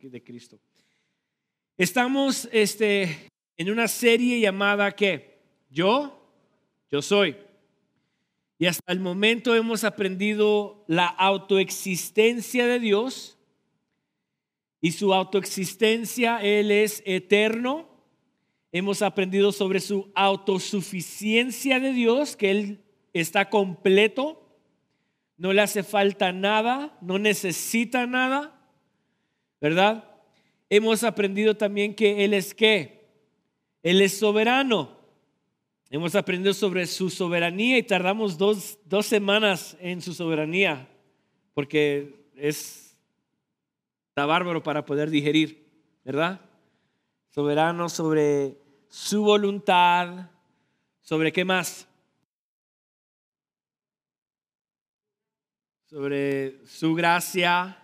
de Cristo. Estamos este, en una serie llamada ¿qué? Yo, yo soy. Y hasta el momento hemos aprendido la autoexistencia de Dios y su autoexistencia, Él es eterno. Hemos aprendido sobre su autosuficiencia de Dios, que Él está completo, no le hace falta nada, no necesita nada, ¿verdad? Hemos aprendido también que Él es qué? Él es soberano. Hemos aprendido sobre su soberanía y tardamos dos, dos semanas en su soberanía, porque es, está bárbaro para poder digerir, ¿verdad? Soberano sobre su voluntad, sobre qué más? Sobre su gracia,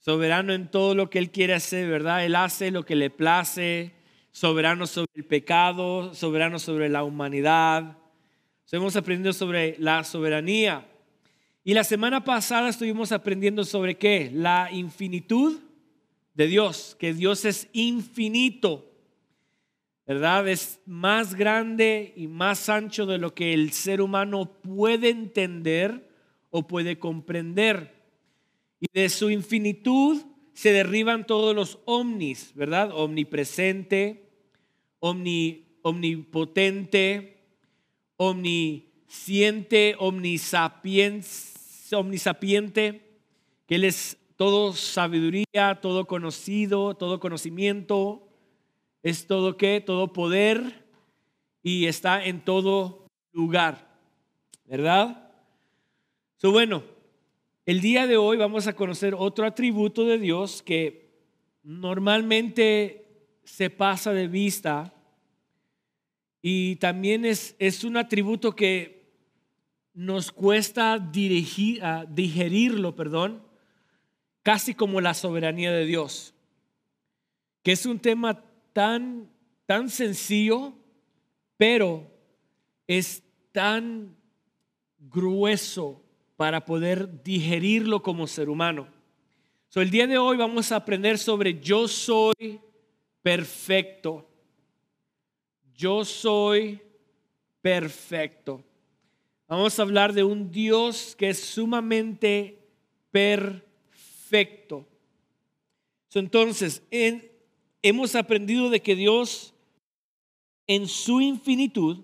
soberano en todo lo que Él quiere hacer, ¿verdad? Él hace lo que le place, soberano sobre el pecado, soberano sobre la humanidad. hemos aprendido sobre la soberanía. Y la semana pasada estuvimos aprendiendo sobre qué? La infinitud de Dios, que Dios es infinito, ¿verdad? Es más grande y más ancho de lo que el ser humano puede entender o puede comprender. Y de su infinitud se derriban todos los omnis, ¿verdad? Omnipresente, omnipotente, omnisciente, omnisapiente, que Él es todo sabiduría, todo conocido, todo conocimiento, es todo qué, todo poder y está en todo lugar, ¿verdad? So, bueno, el día de hoy vamos a conocer otro atributo de Dios que normalmente se pasa de vista y también es, es un atributo que nos cuesta dirigir, uh, digerirlo, perdón, casi como la soberanía de Dios, que es un tema tan, tan sencillo, pero es tan grueso para poder digerirlo como ser humano. So, el día de hoy vamos a aprender sobre yo soy perfecto. Yo soy perfecto. Vamos a hablar de un Dios que es sumamente perfecto. Entonces, hemos aprendido de que Dios en su infinitud,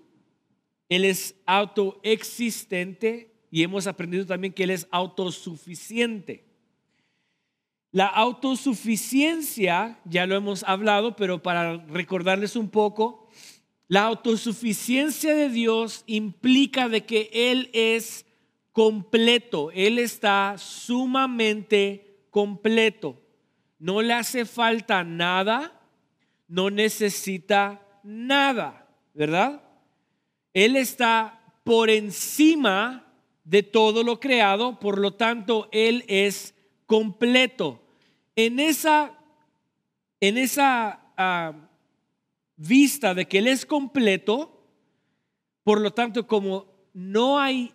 Él es autoexistente y hemos aprendido también que Él es autosuficiente. La autosuficiencia, ya lo hemos hablado, pero para recordarles un poco, la autosuficiencia de Dios implica de que Él es completo, Él está sumamente completo. No le hace falta nada, no necesita nada, ¿verdad? Él está por encima de todo lo creado, por lo tanto, Él es completo. En esa, en esa ah, vista de que Él es completo, por lo tanto, como no hay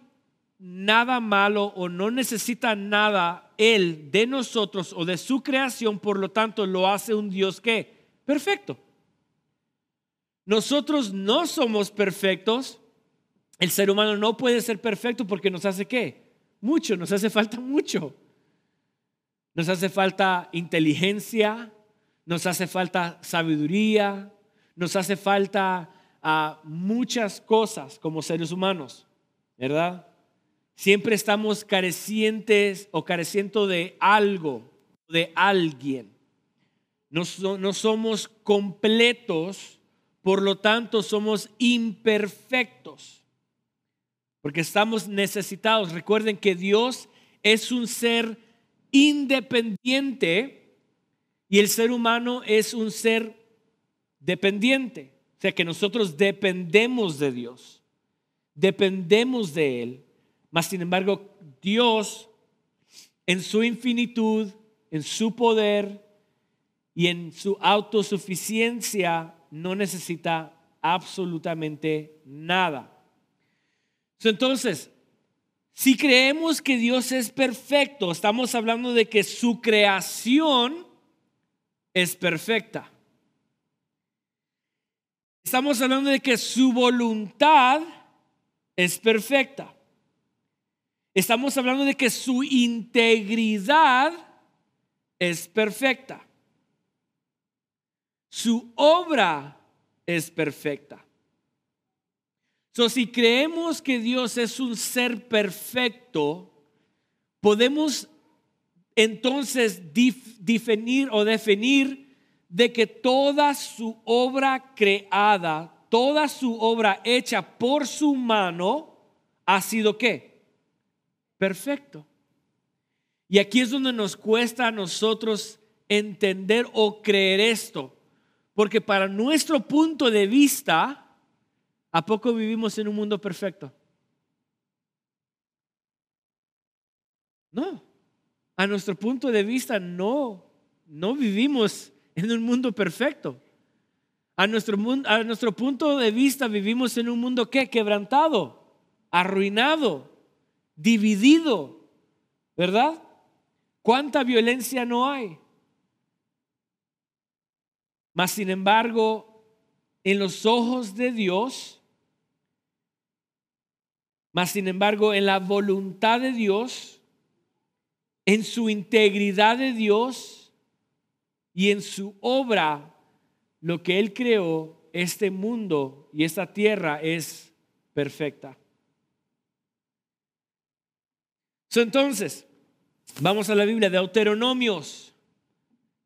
nada malo o no necesita nada Él de nosotros o de su creación, por lo tanto, lo hace un Dios que perfecto. Nosotros no somos perfectos, el ser humano no puede ser perfecto porque nos hace qué? Mucho, nos hace falta mucho. Nos hace falta inteligencia, nos hace falta sabiduría, nos hace falta ah, muchas cosas como seres humanos, ¿verdad? Siempre estamos carecientes o careciendo de algo, de alguien. No, no somos completos, por lo tanto somos imperfectos porque estamos necesitados. Recuerden que Dios es un ser independiente y el ser humano es un ser dependiente. O sea que nosotros dependemos de Dios, dependemos de Él. Mas, sin embargo, Dios en su infinitud, en su poder y en su autosuficiencia no necesita absolutamente nada. Entonces, Si creemos que Dios es perfecto, estamos hablando de que su creación es perfecta. Estamos hablando de que su voluntad es perfecta. Estamos hablando de que su integridad es perfecta. Su obra es perfecta. So, si creemos que Dios es un ser perfecto, podemos entonces definir o definir de que toda su obra creada, toda su obra hecha por su mano, ha sido qué? Perfecto. Y aquí es donde nos cuesta a nosotros entender o creer esto. Porque para nuestro punto de vista, ¿A poco vivimos en un mundo perfecto? No. A nuestro punto de vista, no. No vivimos en un mundo perfecto. A nuestro, a nuestro punto de vista vivimos en un mundo que quebrantado, arruinado, dividido, ¿verdad? ¿Cuánta violencia no hay? Mas sin embargo, en los ojos de Dios, mas, sin embargo, en la voluntad de Dios, en su integridad de Dios y en su obra, lo que Él creó, este mundo y esta tierra es perfecta. entonces, vamos a la Biblia, de Deuteronomios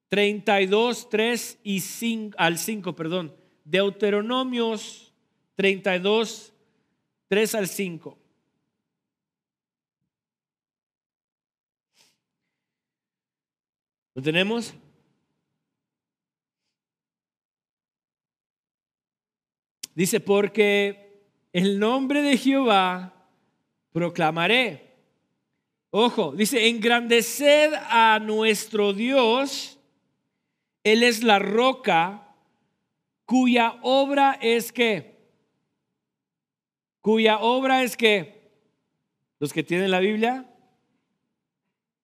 32, 3 y 5, al 5, perdón. Deuteronomios 32, 3 al 5. ¿Lo tenemos? Dice, porque el nombre de Jehová proclamaré. Ojo, dice, engrandeced a nuestro Dios. Él es la roca cuya obra es que cuya obra es que, los que tienen la Biblia,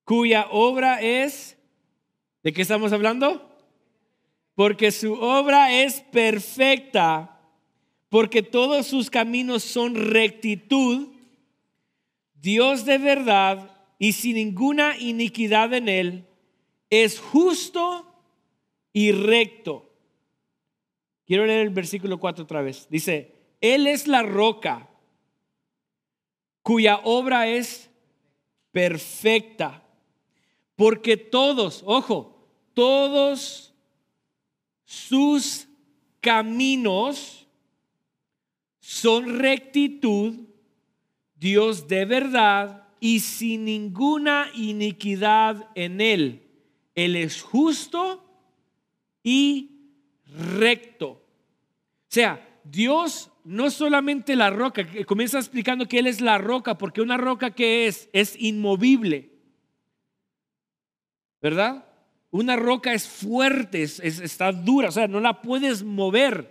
cuya obra es, ¿de qué estamos hablando? Porque su obra es perfecta, porque todos sus caminos son rectitud, Dios de verdad y sin ninguna iniquidad en él, es justo y recto. Quiero leer el versículo 4 otra vez. Dice, Él es la roca cuya obra es perfecta. Porque todos, ojo, todos sus caminos son rectitud, Dios de verdad y sin ninguna iniquidad en él. Él es justo y recto. O sea, Dios no solamente la roca, comienza explicando que Él es la roca, porque una roca que es, es inmovible. ¿Verdad? Una roca es fuerte, es, está dura, o sea, no la puedes mover.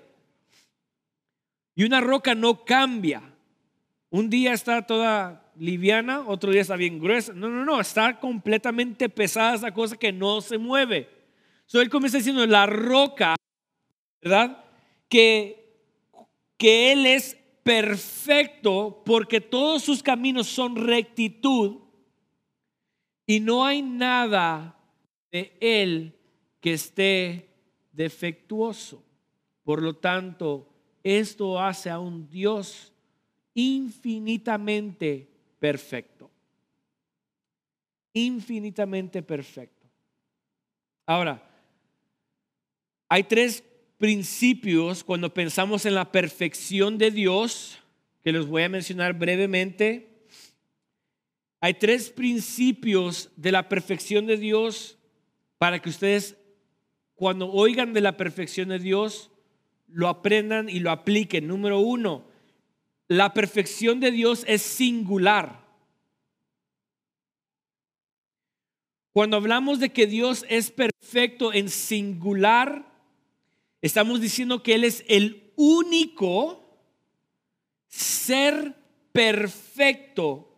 Y una roca no cambia. Un día está toda liviana, otro día está bien gruesa. No, no, no, está completamente pesada esa cosa que no se mueve. So, él comienza diciendo, la roca, ¿verdad? Que que Él es perfecto porque todos sus caminos son rectitud y no hay nada de Él que esté defectuoso. Por lo tanto, esto hace a un Dios infinitamente perfecto. Infinitamente perfecto. Ahora, hay tres principios cuando pensamos en la perfección de Dios, que los voy a mencionar brevemente. Hay tres principios de la perfección de Dios para que ustedes cuando oigan de la perfección de Dios lo aprendan y lo apliquen. Número uno, la perfección de Dios es singular. Cuando hablamos de que Dios es perfecto en singular, Estamos diciendo que Él es el único ser perfecto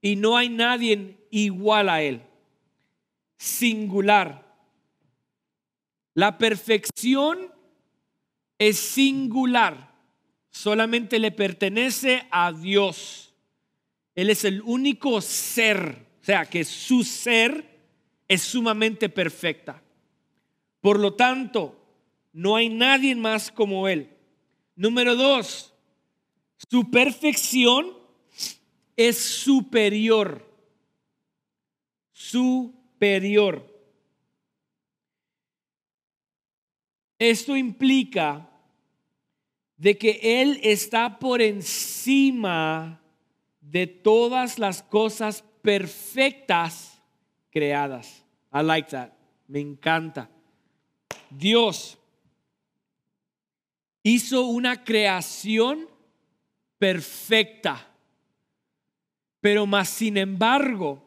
y no hay nadie igual a Él. Singular. La perfección es singular. Solamente le pertenece a Dios. Él es el único ser. O sea, que su ser es sumamente perfecta. Por lo tanto, no hay nadie más como Él. Número dos, su perfección es superior. Superior. Esto implica de que Él está por encima de todas las cosas perfectas creadas. I like that. Me encanta. Dios hizo una creación perfecta. Pero más sin embargo,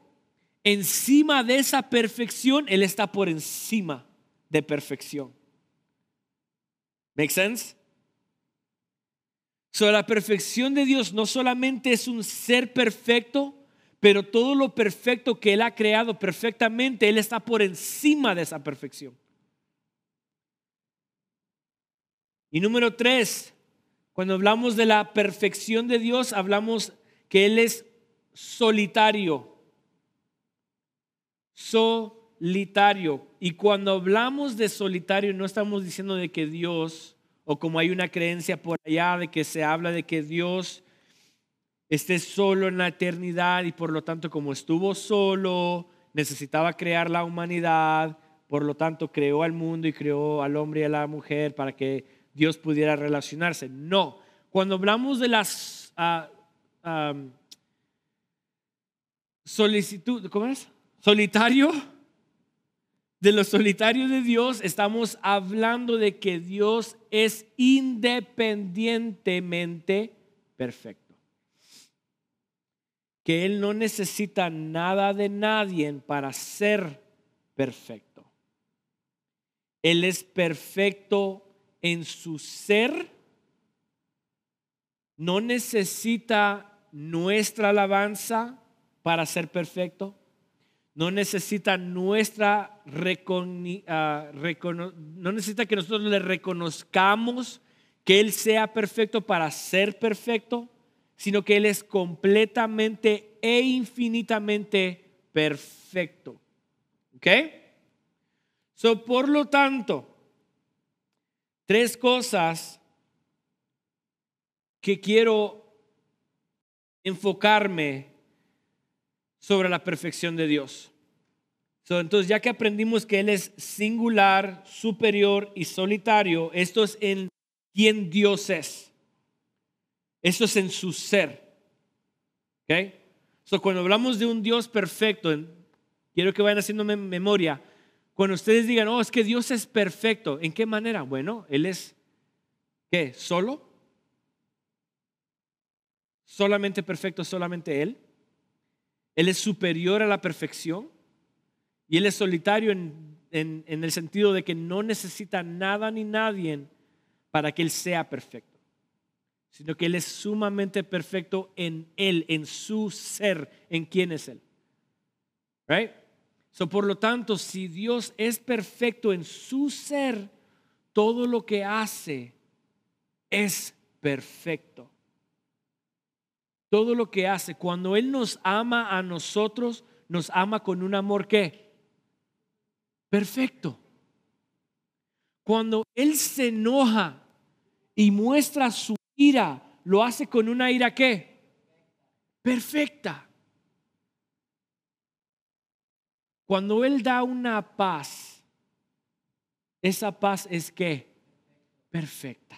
encima de esa perfección, Él está por encima de perfección. ¿Make sense? So, la perfección de Dios no solamente es un ser perfecto, pero todo lo perfecto que Él ha creado perfectamente, Él está por encima de esa perfección. Y número tres, cuando hablamos de la perfección de Dios, hablamos que Él es solitario. Solitario. Y cuando hablamos de solitario, no estamos diciendo de que Dios, o como hay una creencia por allá de que se habla de que Dios esté solo en la eternidad y por lo tanto como estuvo solo, necesitaba crear la humanidad, por lo tanto creó al mundo y creó al hombre y a la mujer para que Dios pudiera relacionarse. No, cuando hablamos de las uh, solicitud, ¿cómo es? Solitario. De los solitarios de Dios estamos hablando de que Dios es independientemente perfecto. Que Él no necesita nada de nadie para ser perfecto. Él es perfecto en su ser no necesita nuestra alabanza para ser perfecto. No necesita nuestra ah, no necesita que nosotros le reconozcamos que Él sea perfecto para ser perfecto, sino que Él es completamente e infinitamente perfecto. ¿Ok? So, por lo tanto, Tres cosas que quiero enfocarme sobre la perfección de Dios. entonces, ya que aprendimos que Él es singular, superior y solitario, esto es en quien Dios es. Esto es en su ser. ¿Ok? So, cuando hablamos de un Dios perfecto, quiero que vayan haciendo memoria, cuando ustedes digan, oh, es que Dios es perfecto, ¿en qué manera? Bueno, Él es, ¿qué? ¿Solo? ¿Solamente perfecto, solamente Él? Él es superior a la perfección y Él es solitario en, en el sentido de que no necesita nada ni nadie para que Él sea perfecto, sino que Él es sumamente perfecto en Él, en su ser, en quién es Él. Right? Por lo tanto, si Dios es perfecto en su ser, todo lo que hace es perfecto. Todo lo que hace, cuando Él nos ama a nosotros, nos ama con un amor que perfecto. Cuando Él se enoja y muestra su ira, lo hace con una ira que perfecta. Cuando Él da una paz, esa paz es que perfecta.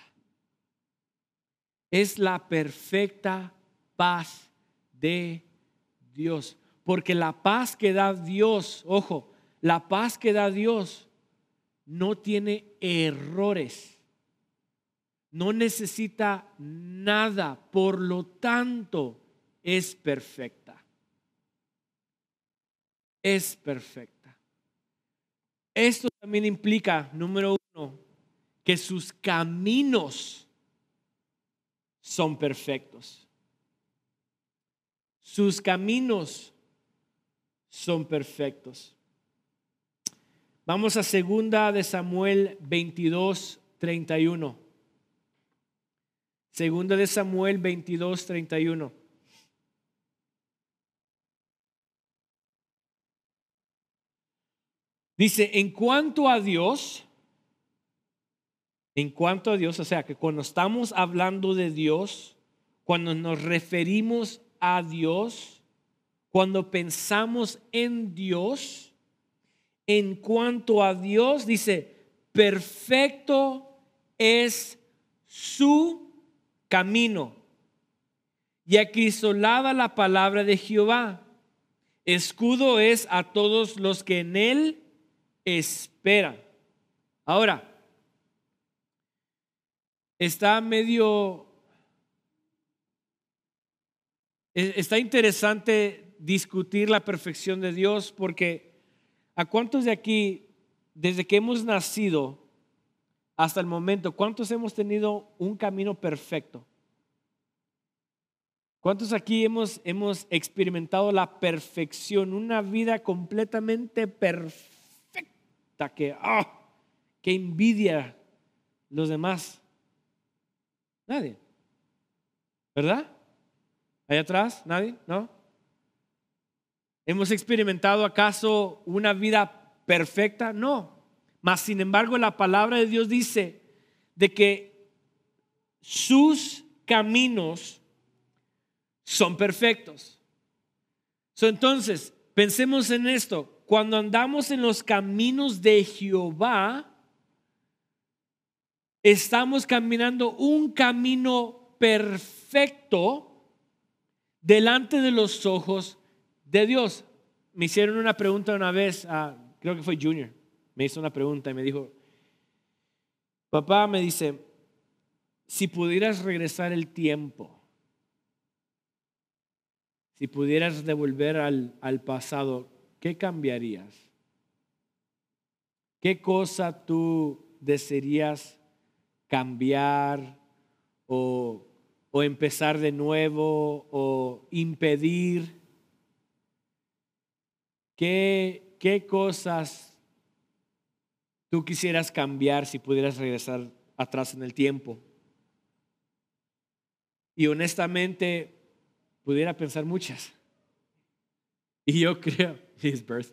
Es la perfecta paz de Dios. Porque la paz que da Dios, ojo, la paz que da Dios no tiene errores. No necesita nada. Por lo tanto, es perfecta es perfecta. Esto también implica, número uno, que sus caminos son perfectos. sus caminos son perfectos. Vamos a segunda de Samuel 22, 31. Segunda de Samuel 22, 31. Dice, en cuanto a Dios, en cuanto a Dios, o sea, que cuando estamos hablando de Dios, cuando nos referimos a Dios, cuando pensamos en Dios, en cuanto a Dios, dice, perfecto es su camino. Y acrisolada la palabra de Jehová. Escudo es a todos los que en él esperan. Ahora, está medio E, está interesante discutir la perfección de Dios porque ¿a cuántos de aquí, desde que hemos nacido hasta el momento, cuántos hemos tenido un camino perfecto? ¿Cuántos aquí hemos, hemos experimentado la perfección, una vida completamente perfecta que, ah, que envidia los demás? Nadie. ¿Verdad? ¿Allá atrás? ¿Nadie? ¿No? ¿Hemos experimentado acaso una vida perfecta? No. Mas, sin embargo, la palabra de Dios dice de que sus caminos son perfectos. entonces, pensemos en esto. Cuando andamos en los caminos de Jehová, estamos caminando un camino perfecto delante de los ojos de Dios. Me hicieron una pregunta una vez, creo que fue Junior, me hizo una pregunta y me dijo, papá me dice, si pudieras regresar el tiempo, si pudieras devolver al, al pasado, ¿qué cambiarías? ¿Qué cosa tú desearías cambiar o o empezar de nuevo o impedir? ¿Qué, qué cosas tú quisieras cambiar si pudieras regresar atrás en el tiempo? Y honestamente, pudiera pensar muchas. Y yo creo, his birth.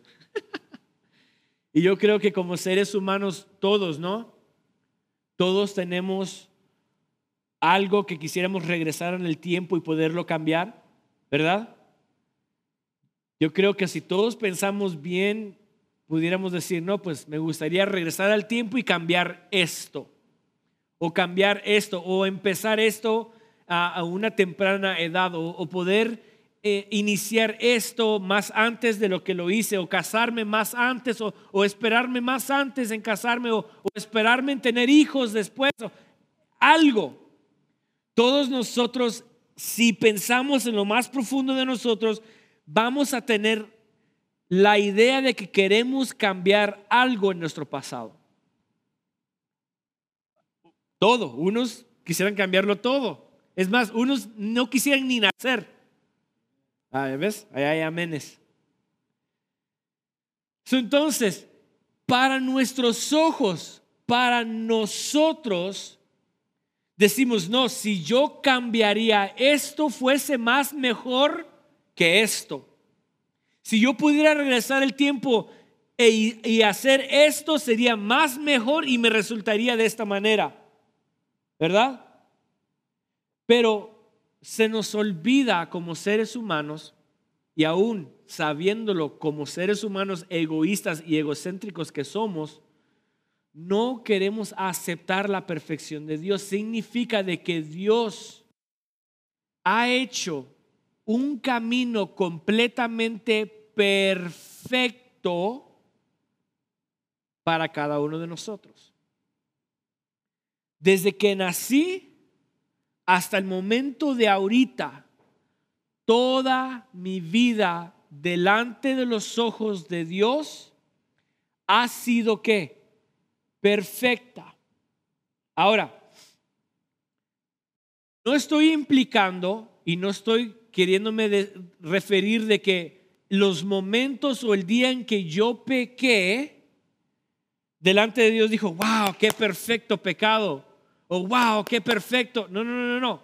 y yo creo que como seres humanos, todos, ¿no? Todos tenemos algo que quisiéramos regresar en el tiempo y poderlo cambiar, ¿verdad? Yo creo que si todos pensamos bien, pudiéramos decir, no, pues me gustaría regresar al tiempo y cambiar esto, o cambiar esto, o empezar esto a, una temprana edad, o, poder eh, iniciar esto más antes de lo que lo hice, o casarme más antes, o, esperarme más antes en casarme, o, esperarme en tener hijos después, algo. Todos nosotros, si pensamos en lo más profundo de nosotros, vamos a tener la idea de que queremos cambiar algo en nuestro pasado. Todo. Unos quisieran cambiarlo todo. Es más, unos no quisieran ni nacer. Ah, ¿Ves? Ahí hay amenes. Entonces, para nuestros ojos, para nosotros, decimos, no, si yo cambiaría esto, fuese más mejor que esto. Si yo pudiera regresar el tiempo e, y hacer esto, sería más mejor y me resultaría de esta manera. ¿Verdad? Pero se nos olvida como seres humanos y aún sabiéndolo como seres humanos egoístas y egocéntricos que somos, no queremos aceptar la perfección de Dios. Significa de que Dios ha hecho un camino completamente perfecto para cada uno de nosotros. Desde que nací hasta el momento de ahorita, toda mi vida delante de los ojos de Dios ha sido que perfecta. Ahora, no estoy implicando y no estoy queriéndome referir de que los momentos o el día en que yo pequé, delante de Dios dijo, wow, qué perfecto pecado. Wow, qué perfecto. No, no, no, no.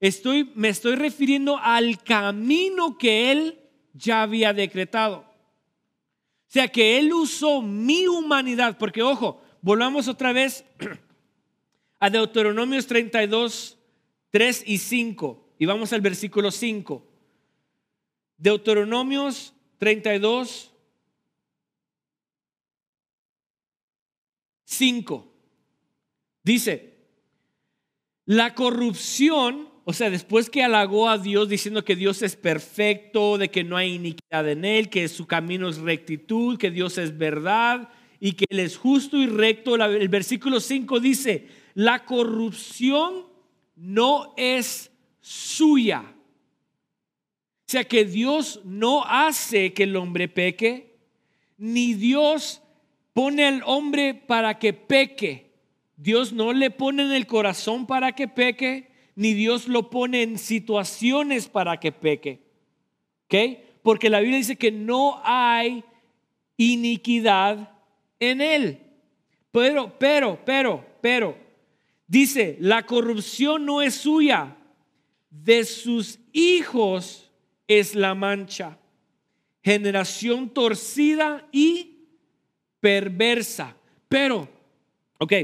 Estoy, me estoy refiriendo al camino que Él ya había decretado. O sea que Él usó mi humanidad, porque ojo, volvamos otra vez a Deuteronomios 32, 3 y 5. Y vamos al versículo 5. Deuteronomios 32, 5. Dice, la corrupción, o sea, después que halagó a Dios diciendo que Dios es perfecto, de que no hay iniquidad en él, que su camino es rectitud, que Dios es verdad y que Él es justo y recto, el versículo 5 dice, la corrupción no es suya. O sea que Dios no hace que el hombre peque, ni Dios pone al hombre para que peque. Dios no le pone en el corazón para que peque, ni Dios lo pone en situaciones para que peque. ¿Ok? Porque la Biblia dice que no hay iniquidad en él. Pero, pero, pero, pero, dice, la corrupción no es suya, de sus hijos es la mancha. Generación torcida y perversa. Pero, ok,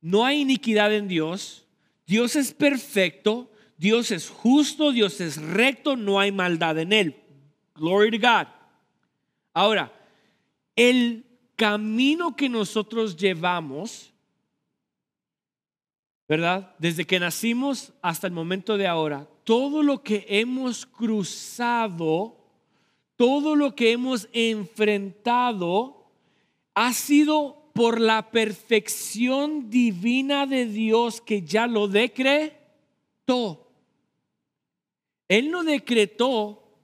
no hay iniquidad en Dios. Dios es perfecto, Dios es justo, Dios es recto, no hay maldad en él. Glory to God. Ahora, el camino que nosotros llevamos, ¿verdad? Desde que nacimos hasta el momento de ahora, todo lo que hemos cruzado, todo lo que hemos enfrentado, ha sido por la perfección divina de Dios que ya lo decretó. Él no decretó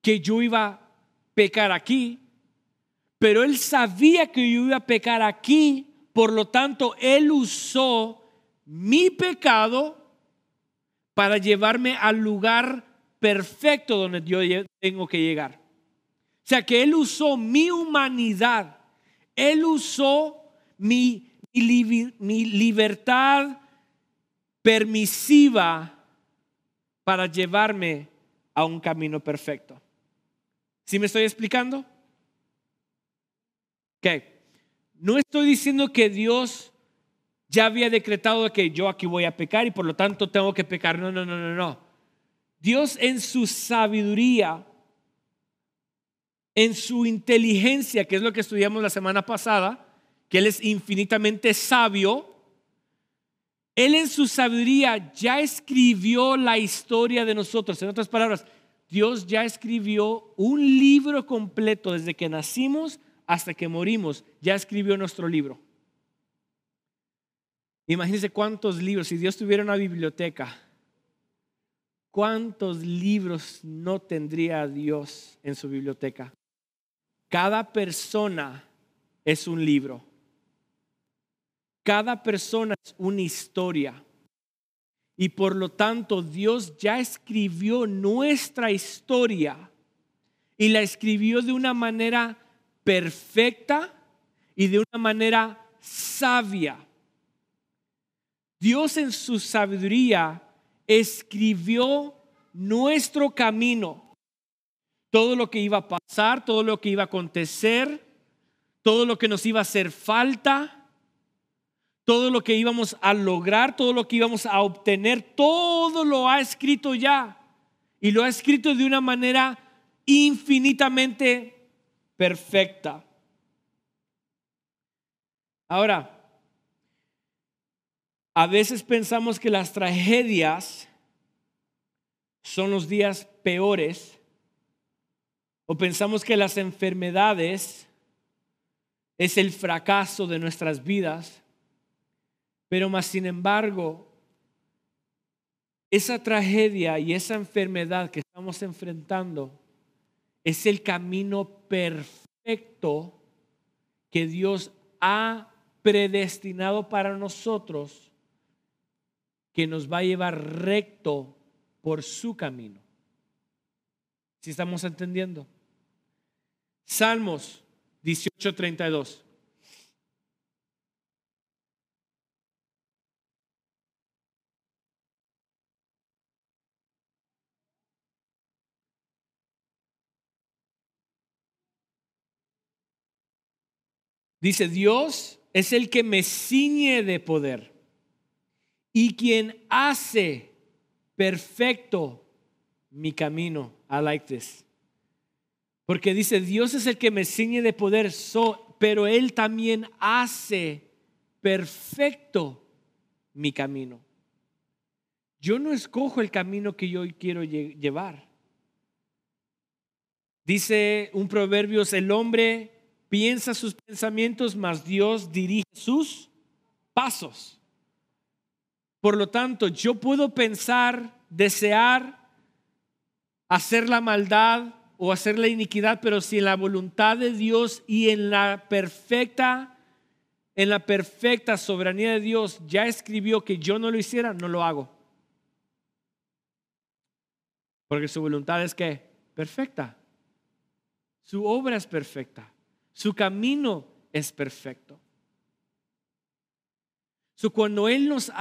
que yo iba a pecar aquí, pero él sabía que yo iba a pecar aquí, por lo tanto, él usó mi pecado para llevarme al lugar perfecto donde yo tengo que llegar. O sea que Él usó mi humanidad, Él usó mi, libertad permisiva para llevarme a un camino perfecto. ¿Sí me estoy explicando? No estoy diciendo que Dios ya había decretado que yo aquí voy a pecar y por lo tanto tengo que pecar. No, no, no, no, no. Dios en su sabiduría, en su inteligencia, que es lo que estudiamos la semana pasada, que Él es infinitamente sabio, Él en su sabiduría ya escribió la historia de nosotros. En otras palabras, Dios ya escribió un libro completo desde que nacimos hasta que morimos, ya escribió nuestro libro. Imagínense cuántos libros, si Dios tuviera una biblioteca, cuántos libros no tendría Dios en su biblioteca. Cada persona es un libro. Cada persona es una historia. Y por lo tanto Dios ya escribió nuestra historia y la escribió de una manera perfecta y de una manera sabia. Dios en su sabiduría escribió nuestro camino, todo lo que iba a pasar, todo lo que iba a acontecer, todo lo que nos iba a hacer falta, todo lo que íbamos a lograr, todo lo que íbamos a obtener, todo lo ha escrito ya. Y lo ha escrito de una manera infinitamente perfecta. Ahora, a veces pensamos que las tragedias son los días peores o pensamos que las enfermedades es el fracaso de nuestras vidas, pero más sin embargo, esa tragedia y esa enfermedad que estamos enfrentando es el camino perfecto que Dios ha predestinado para nosotros, que nos va a llevar recto por su camino. Si estamos entendiendo? Salmos 18:32. Dice, Dios es el que me ciñe de poder y quien hace perfecto mi camino. I like this. Porque dice, Dios es el que me ciñe de poder, pero Él también hace perfecto mi camino. Yo no escojo el camino que yo quiero llevar. Dice un proverbio, el hombre piensa sus pensamientos, mas Dios dirige sus pasos. Por lo tanto, yo puedo pensar, desear, hacer la maldad o hacer la iniquidad, pero si en la voluntad de Dios y en la perfecta, en la perfecta soberanía de Dios ya escribió que yo no lo hiciera, no lo hago. Porque su voluntad es que perfecta. Su obra es perfecta. Su camino es perfecto. cuando Él nos,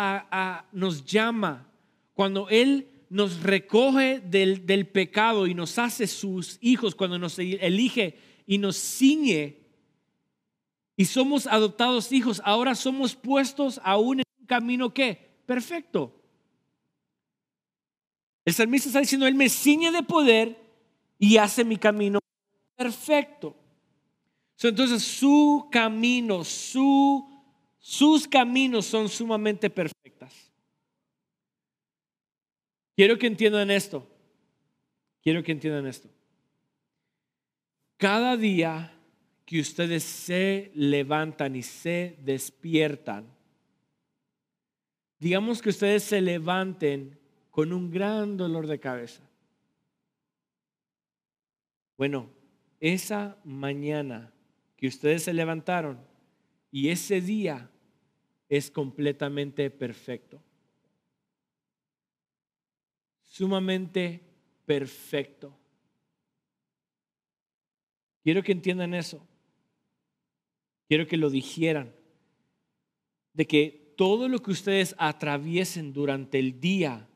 nos, llama, cuando Él nos recoge del, del, pecado y nos hace sus hijos, cuando nos elige y nos ciñe y somos adoptados hijos, ahora somos puestos aún en un camino que perfecto. El salmista está diciendo, Él me ciñe de poder y hace mi camino perfecto. Entonces su camino, su, sus caminos son sumamente perfectas. Quiero que entiendan esto. Quiero que entiendan esto. Cada día que ustedes se levantan y se despiertan, digamos que ustedes se levanten con un gran dolor de cabeza. Bueno, esa mañana que ustedes se levantaron y ese día es completamente perfecto. Sumamente perfecto. Quiero que entiendan eso. Quiero que lo dijeran. De que todo lo que ustedes atraviesen durante el día,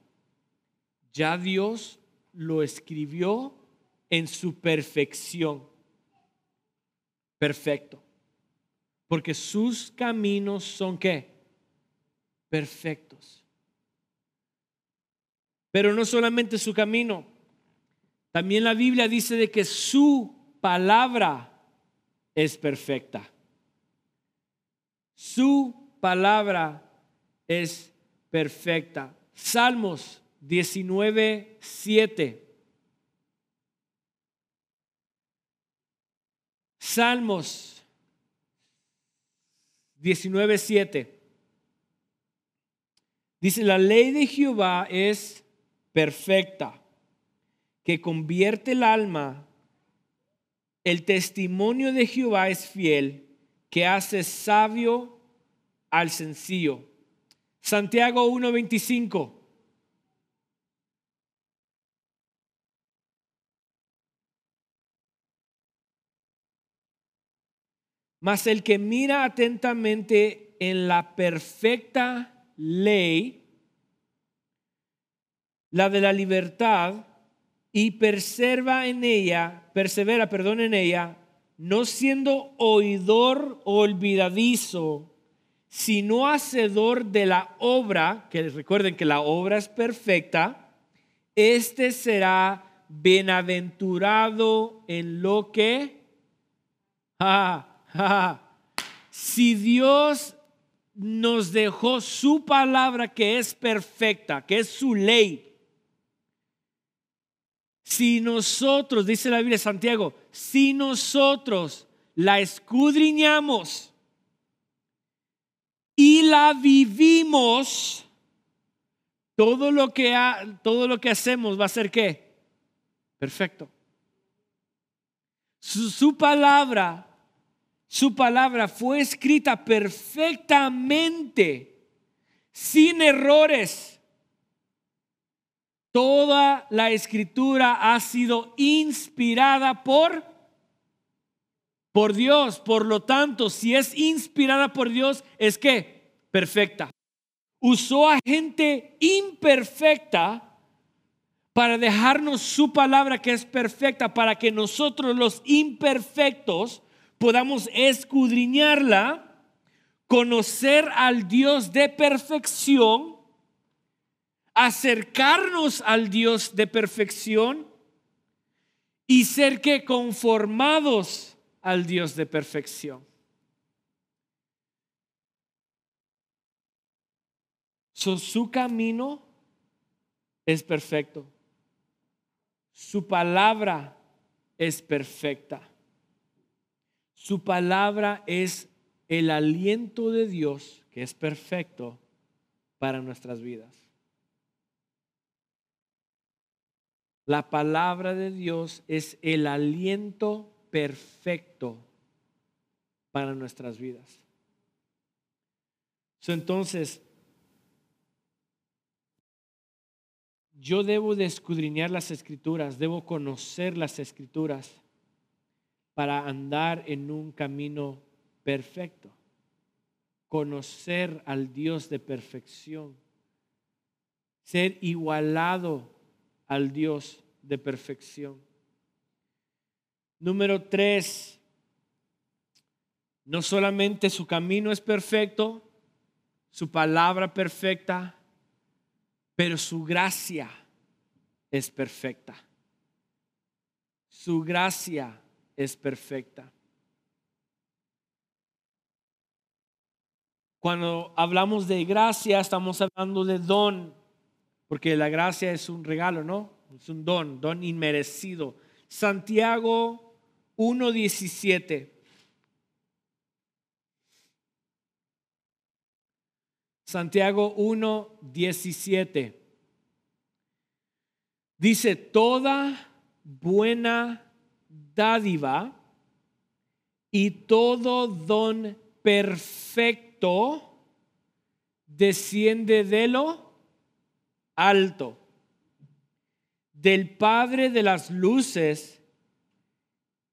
ya Dios lo escribió en su perfección perfecto. Porque sus caminos son qué? Perfectos. Pero no solamente su camino, también la Biblia dice de que su palabra es perfecta. Su palabra es perfecta. Salmos 19, 7. Salmos 19:7. Dice, la ley de Jehová es perfecta, que convierte el alma. El testimonio de Jehová es fiel, que hace sabio al sencillo. Santiago 1:25. Mas el que mira atentamente en la perfecta ley, la de la libertad, y persevera en ella, persevera, perdón, en ella, no siendo oidor olvidadizo, sino hacedor de la obra, que recuerden que la obra es perfecta, este será bienaventurado en lo que... Si Dios nos dejó su palabra que es perfecta, que es su ley, si nosotros, dice la Biblia Santiago, si nosotros la escudriñamos y la vivimos, todo lo que, todo lo que hacemos va a ser qué? Perfecto. su palabra su palabra fue escrita perfectamente, sin errores. Toda la escritura ha sido inspirada por por Dios. Por lo tanto, si es inspirada por Dios, es que perfecta. Usó a gente imperfecta para dejarnos su palabra que es perfecta, para que nosotros los imperfectos podamos escudriñarla, conocer al Dios de perfección, acercarnos al Dios de perfección y ser que conformados al Dios de perfección. su camino es perfecto. Su palabra es perfecta. Su palabra es el aliento de Dios que es perfecto para nuestras vidas. La palabra de Dios es el aliento perfecto para nuestras vidas. entonces, yo debo de escudriñar las escrituras, debo conocer las escrituras para andar en un camino perfecto, conocer al Dios de perfección, ser igualado al Dios de perfección. Número tres, no solamente su camino es perfecto, su palabra perfecta, pero su gracia es perfecta. Su gracia es perfecta. Cuando hablamos de gracia, estamos hablando de don, porque la gracia es un regalo, ¿no? Es un don, don inmerecido. Santiago 1.17. Santiago 1, 17. Dice, toda buena dádiva y todo don perfecto desciende de lo alto, del Padre de las Luces,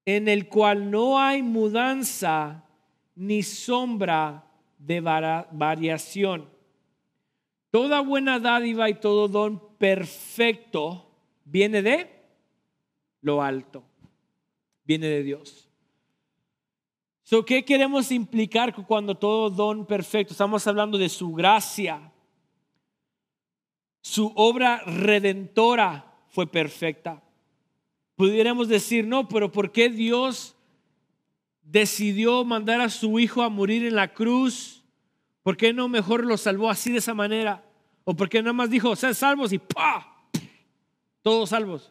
en el cual no hay mudanza ni sombra de variación. Toda buena dádiva y todo don perfecto viene de lo alto, viene de Dios. So, ¿Qué queremos implicar cuando todo don perfecto? Estamos hablando de su gracia. Su obra redentora fue perfecta. Pudiéramos decir, no, pero ¿por qué Dios decidió mandar a su hijo a morir en la cruz, ¿por qué no mejor lo salvó así de esa manera? ¿O por qué nada más dijo, sean salvos y ¡pa! Todos salvos.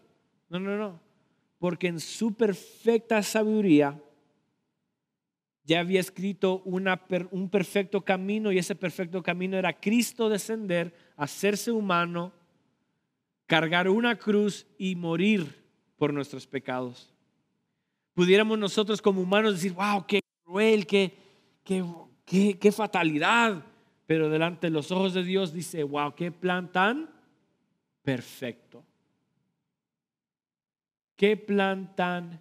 No, no, no. Porque en su perfecta sabiduría ya había escrito un perfecto camino y ese perfecto camino era Cristo descender, hacerse humano, cargar una cruz y morir por nuestros pecados pudiéramos nosotros como humanos decir, wow, qué cruel, qué, qué, qué, fatalidad. Pero delante de los ojos de Dios dice, wow, qué plan tan perfecto. Qué plan tan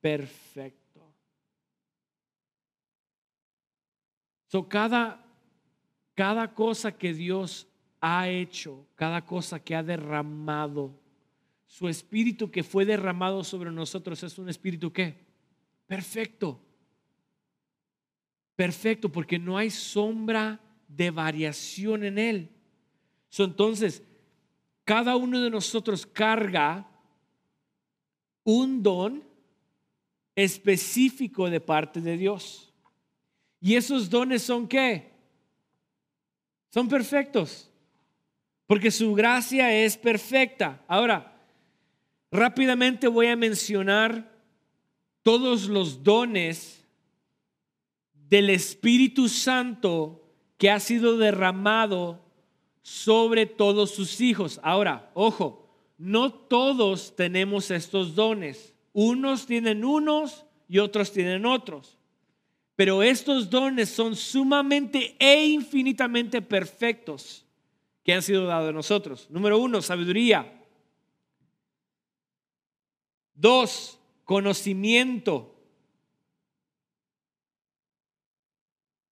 perfecto. So, cada, cada cosa que Dios ha hecho, cada cosa que ha derramado su espíritu que fue derramado sobre nosotros es un espíritu que perfecto. Perfecto, porque no hay sombra de variación en él. entonces, cada uno de nosotros carga un don específico de parte de Dios. Y esos dones son qué? Son perfectos. Porque su gracia es perfecta. Ahora, Rápidamente voy a mencionar todos los dones del Espíritu Santo que ha sido derramado sobre todos sus hijos. Ahora, ojo, no todos tenemos estos dones. Unos tienen unos y otros tienen otros. Pero estos dones son sumamente e infinitamente perfectos que han sido dados a nosotros. Número uno, sabiduría Dos, conocimiento.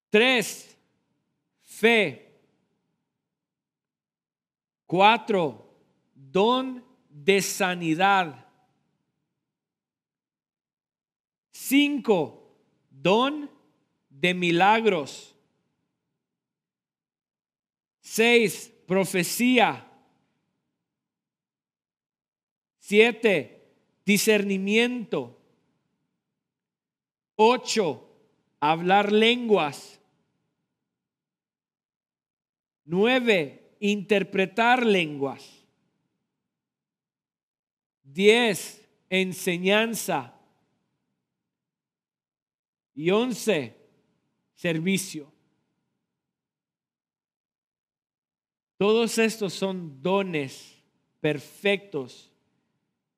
Tres, fe. Cuatro, don de sanidad. Cinco, don de milagros. Seis, profecía. Siete, discernimiento. Ocho, hablar lenguas. Nueve, interpretar lenguas. Diez, enseñanza. Y once, servicio. Todos estos son dones perfectos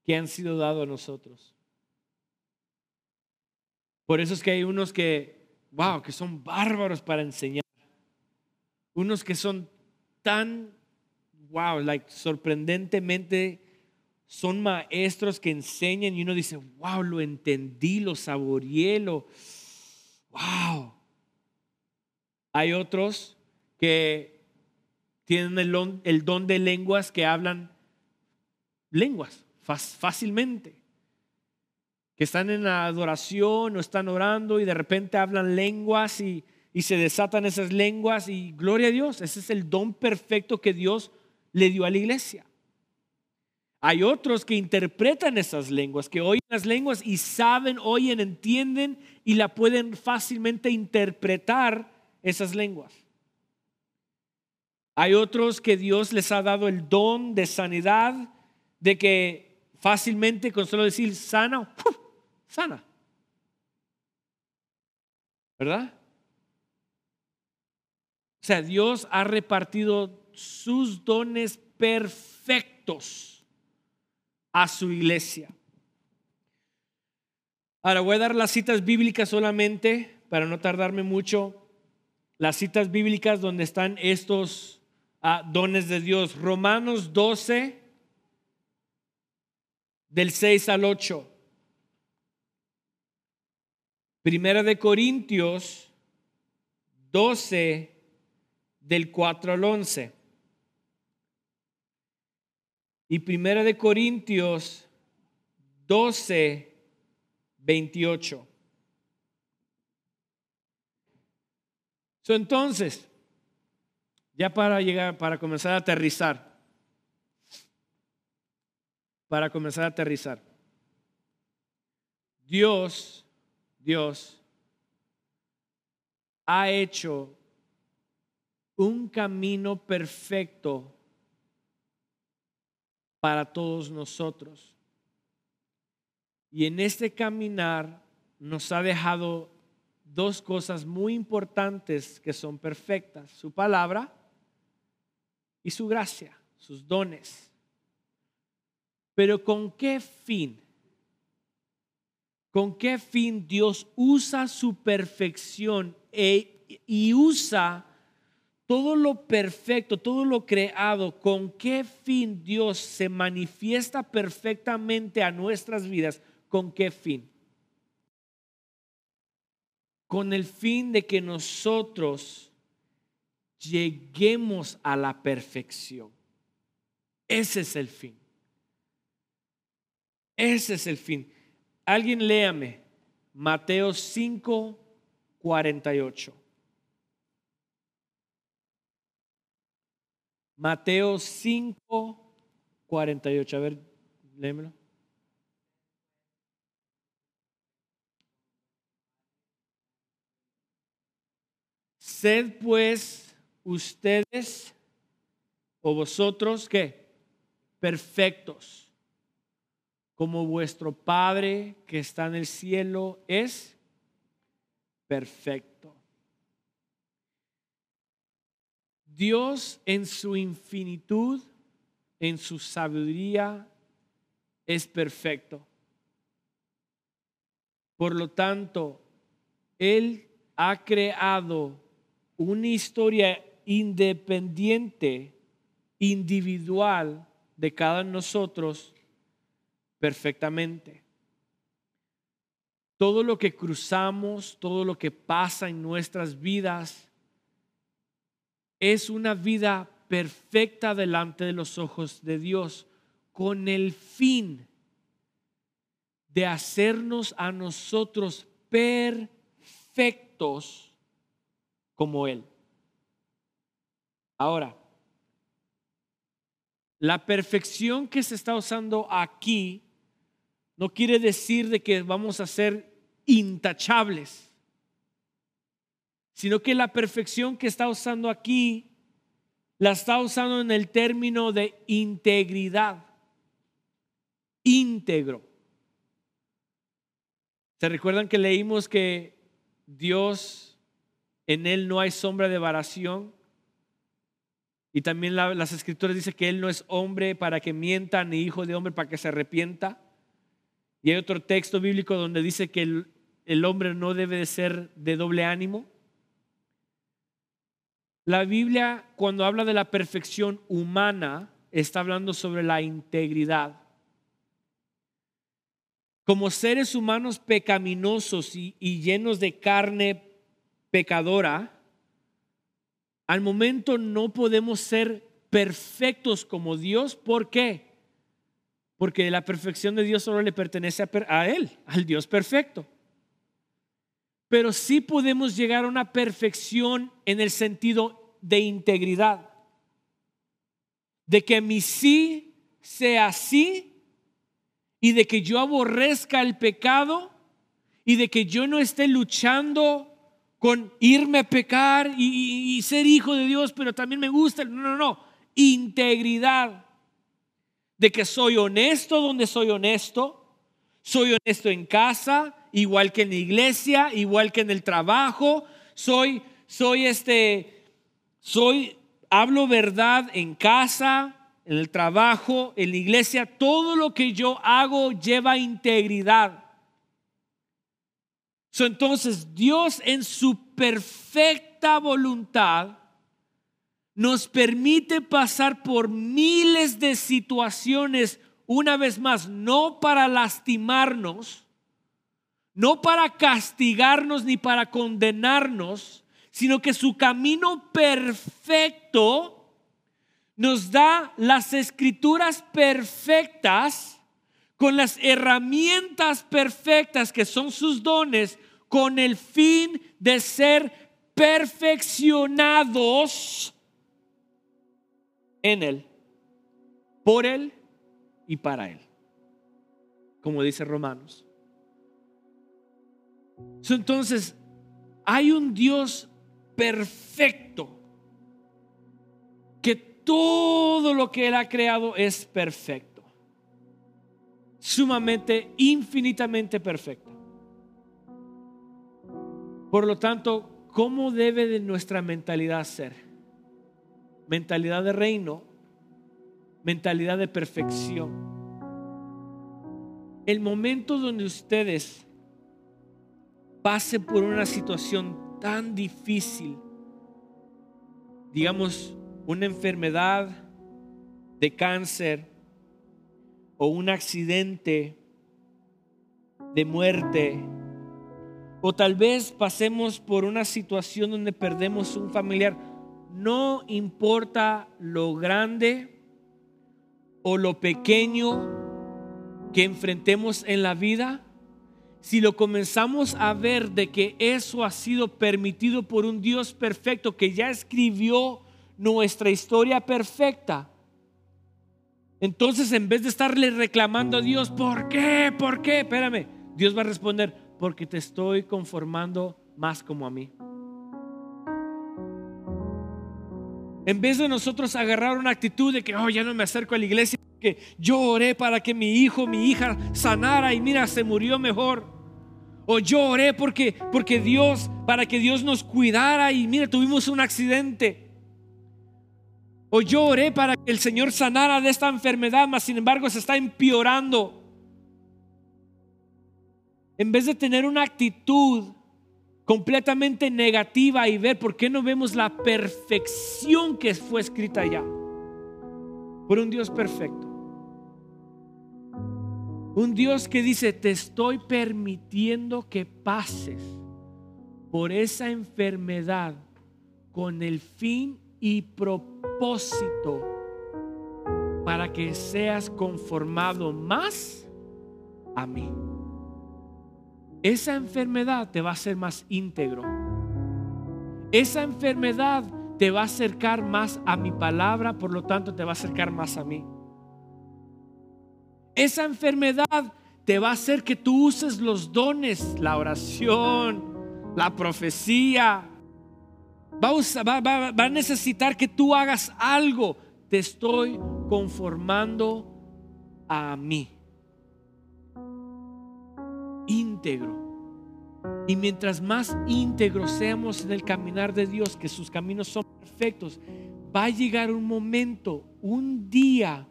que han sido dados a nosotros. Por eso es que hay unos que, wow, que son bárbaros para enseñar. Unos que son tan, wow, like sorprendentemente son maestros que enseñan y uno dice, wow, lo entendí, lo saboreé, lo, wow. Hay otros que tienen el don, de lenguas que hablan lenguas fácilmente, que están en la adoración o están orando y de repente hablan lenguas y, y se desatan esas lenguas y gloria a Dios, ese es el don perfecto que Dios le dio a la iglesia. Hay otros que interpretan esas lenguas, que oyen las lenguas y saben, oyen, entienden y la pueden fácilmente interpretar esas lenguas. Hay otros que Dios les ha dado el don de sanidad, de que fácilmente con solo decir sana, sana. ¿Verdad? O sea, Dios ha repartido sus dones perfectos a su iglesia. Ahora voy a dar las citas bíblicas solamente para no tardarme mucho. Las citas bíblicas donde están estos dones de Dios. Romanos 12, del 6 al 8. Primera de Corintios 12, del 4 al 11. Y Primera de Corintios 12, 28. Entonces, ya para llegar, para comenzar a aterrizar. Para comenzar a aterrizar. Dios, Dios ha hecho un camino perfecto para todos nosotros. Y en este caminar nos ha dejado dos cosas muy importantes que son perfectas. Su palabra y su gracia, sus dones. Pero ¿con qué fin? ¿Con qué fin Dios usa su perfección e, y usa todo lo perfecto, todo lo creado? ¿Con qué fin Dios se manifiesta perfectamente a nuestras vidas? ¿Con qué fin? Con el fin de que nosotros lleguemos a la perfección. Ese es el fin. Ese es el fin. Alguien léame Mateo 5, 48. Mateo 5, 48. A ver, léemelo. Sed pues ustedes o vosotros, ¿qué? Perfectos, como vuestro Padre que está en el cielo es perfecto. Dios en su infinitud, en su sabiduría, es perfecto. Por lo tanto, Él ha creado una historia independiente, individual de cada nosotros perfectamente. Todo lo que cruzamos, todo lo que pasa en nuestras vidas, es una vida perfecta delante de los ojos de Dios, con el fin de hacernos a nosotros perfectos como Él. Ahora, la perfección que se está usando aquí no quiere decir de que vamos a ser intachables, sino que la perfección que está usando aquí la está usando en el término de integridad, íntegro. ¿Se recuerdan que leímos que Dios, en Él no hay sombra de variación? Y también las escrituras dicen que Él no es hombre para que mienta, ni hijo de hombre para que se arrepienta. Y hay otro texto bíblico donde dice que el, el hombre no debe de ser de doble ánimo. La Biblia, cuando habla de la perfección humana, está hablando sobre la integridad como seres humanos pecaminosos y, llenos de carne pecadora, al momento no podemos ser perfectos como Dios. ¿Por qué? Porque la perfección de Dios solo le pertenece a, Él, al Dios perfecto. Pero sí podemos llegar a una perfección en el sentido de integridad. De que mi sí sea sí y de que yo aborrezca el pecado y de que yo no esté luchando con irme a pecar y, ser hijo de Dios, pero también me gusta. No, no, no. Integridad. De que soy honesto donde soy honesto. Soy honesto en casa, igual que en la iglesia, igual que en el trabajo. Soy, soy este, soy, hablo verdad en casa, en el trabajo, en la iglesia, todo lo que yo hago lleva integridad. Entonces, Dios en su perfecta voluntad nos permite pasar por miles de situaciones, una vez más, no para lastimarnos, no para castigarnos ni para condenarnos, sino que su camino perfecto nos da las escrituras perfectas con las herramientas perfectas que son sus dones con el fin de ser perfeccionados en Él, por Él y para Él, como dice Romanos. Entonces, hay un Dios perfecto que todo lo que Él ha creado es perfecto. Sumamente, infinitamente perfecto. Por lo tanto, ¿cómo debe de nuestra mentalidad ser? Mentalidad de reino, mentalidad de perfección. El momento donde ustedes pasen por una situación tan difícil, digamos, una enfermedad de cáncer o un accidente de muerte, o tal vez pasemos por una situación donde perdemos un familiar, no importa lo grande o lo pequeño que enfrentemos en la vida, si lo comenzamos a ver de que eso ha sido permitido por un Dios perfecto que ya escribió nuestra historia perfecta. Entonces, en vez de estarle reclamando a Dios, ¿por qué? ¿Por qué? Espérame, Dios va a responder, porque te estoy conformando más como a mí. En vez de nosotros agarrar una actitud de que, oh, ya no me acerco a la iglesia, que yo oré para que mi hijo, mi hija sanara y mira, se murió mejor. O yo oré porque, porque Dios, para que Dios nos cuidara y mira, tuvimos un accidente. O yo oré para que el Señor sanara de esta enfermedad, mas sin embargo se está empeorando. En vez de tener una actitud completamente negativa y ver por qué no vemos la perfección que fue escrita allá por un Dios perfecto. Un Dios que dice, te estoy permitiendo que pases por esa enfermedad con el fin y propósito para que seas conformado más a mí. Esa enfermedad te va a hacer más íntegro. Esa enfermedad te va a acercar más a mi palabra, por lo tanto te va a acercar más a mí. Esa enfermedad te va a hacer que tú uses los dones, la oración, la profecía. Va a, necesitar que tú hagas algo. Te estoy conformando a mí. Íntegro. Y mientras más íntegros seamos en el caminar de Dios, que sus caminos son perfectos, va a llegar un momento, un día,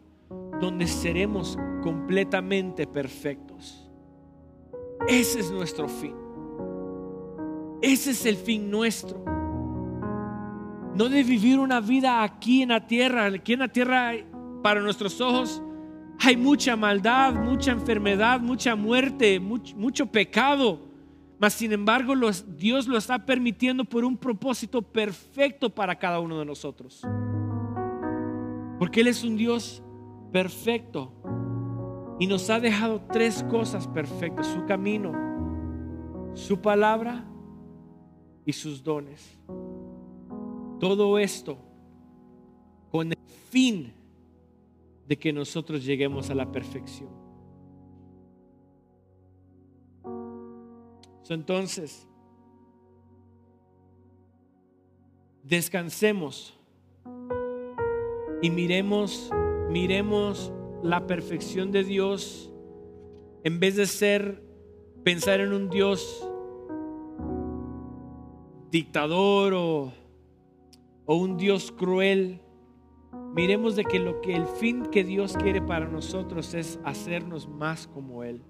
donde seremos completamente perfectos. Ese es nuestro fin. Ese es el fin nuestro. No de vivir una vida aquí en la tierra. Aquí en la tierra, para nuestros ojos, hay mucha maldad, mucha enfermedad, mucha muerte, mucho, pecado. Mas sin embargo, Dios lo está permitiendo por un propósito perfecto para cada uno de nosotros. Porque Él es un Dios perfecto. Y nos ha dejado tres cosas perfectas. Su camino, su palabra y sus dones. Todo esto con el fin de que nosotros lleguemos a la perfección. Entonces, descansemos y miremos miremos la perfección de Dios en vez de ser pensar en un Dios dictador o, o un Dios cruel. Miremos de que lo que el fin que Dios quiere para nosotros es hacernos más como Él.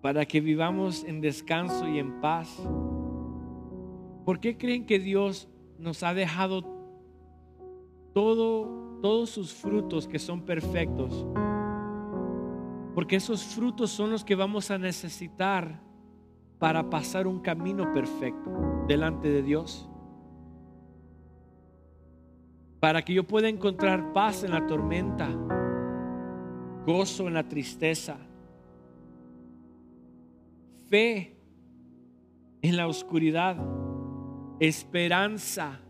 Para que vivamos en descanso y en paz. ¿Por qué creen que Dios nos ha dejado todo todos sus frutos que son perfectos. Porque esos frutos son los que vamos a necesitar para pasar un camino perfecto delante de Dios. Para que yo pueda encontrar paz en la tormenta, gozo en la tristeza, fe en la oscuridad, esperanza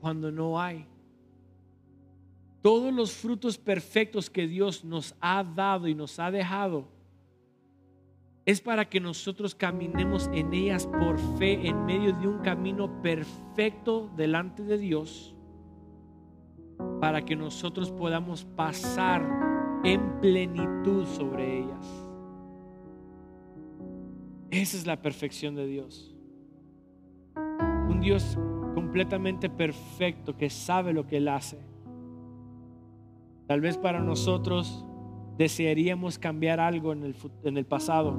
cuando no hay. Todos los frutos perfectos que Dios nos ha dado y nos ha dejado es para que nosotros caminemos en ellas por fe en medio de un camino perfecto delante de Dios, para que nosotros podamos pasar en plenitud sobre ellas. Esa es la perfección de Dios. Un Dios completamente perfecto que sabe lo que Él hace Tal vez para nosotros desearíamos cambiar algo en el, en el pasado.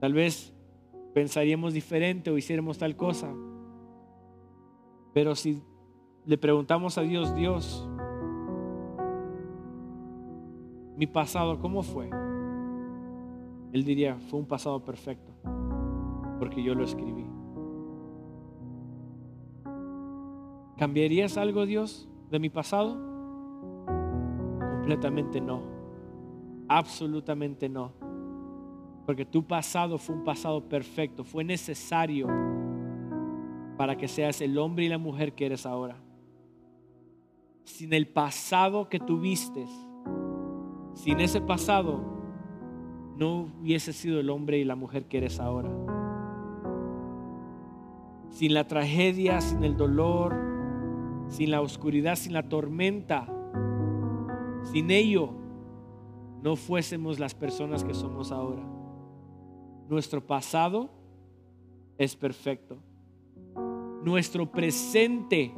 Tal vez pensaríamos diferente o hiciéramos tal cosa. Pero si le preguntamos a Dios, Dios, mi pasado, ¿cómo fue? Él diría, fue un pasado perfecto, porque yo lo escribí. ¿Cambiarías algo, Dios, de mi pasado? Completamente no. Absolutamente no. Porque tu pasado fue un pasado perfecto. Fue necesario para que seas el hombre y la mujer que eres ahora. Sin el pasado que tuviste, sin ese pasado, no hubiese sido el hombre y la mujer que eres ahora. Sin la tragedia, sin el dolor, sin la oscuridad, sin la tormenta, sin ello, no fuésemos las personas que somos ahora. Nuestro pasado es perfecto. Nuestro presente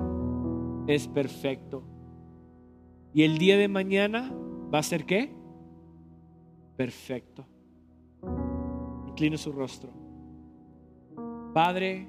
es perfecto. Y el día de mañana va a ser qué? Perfecto. Inclino su rostro. Padre,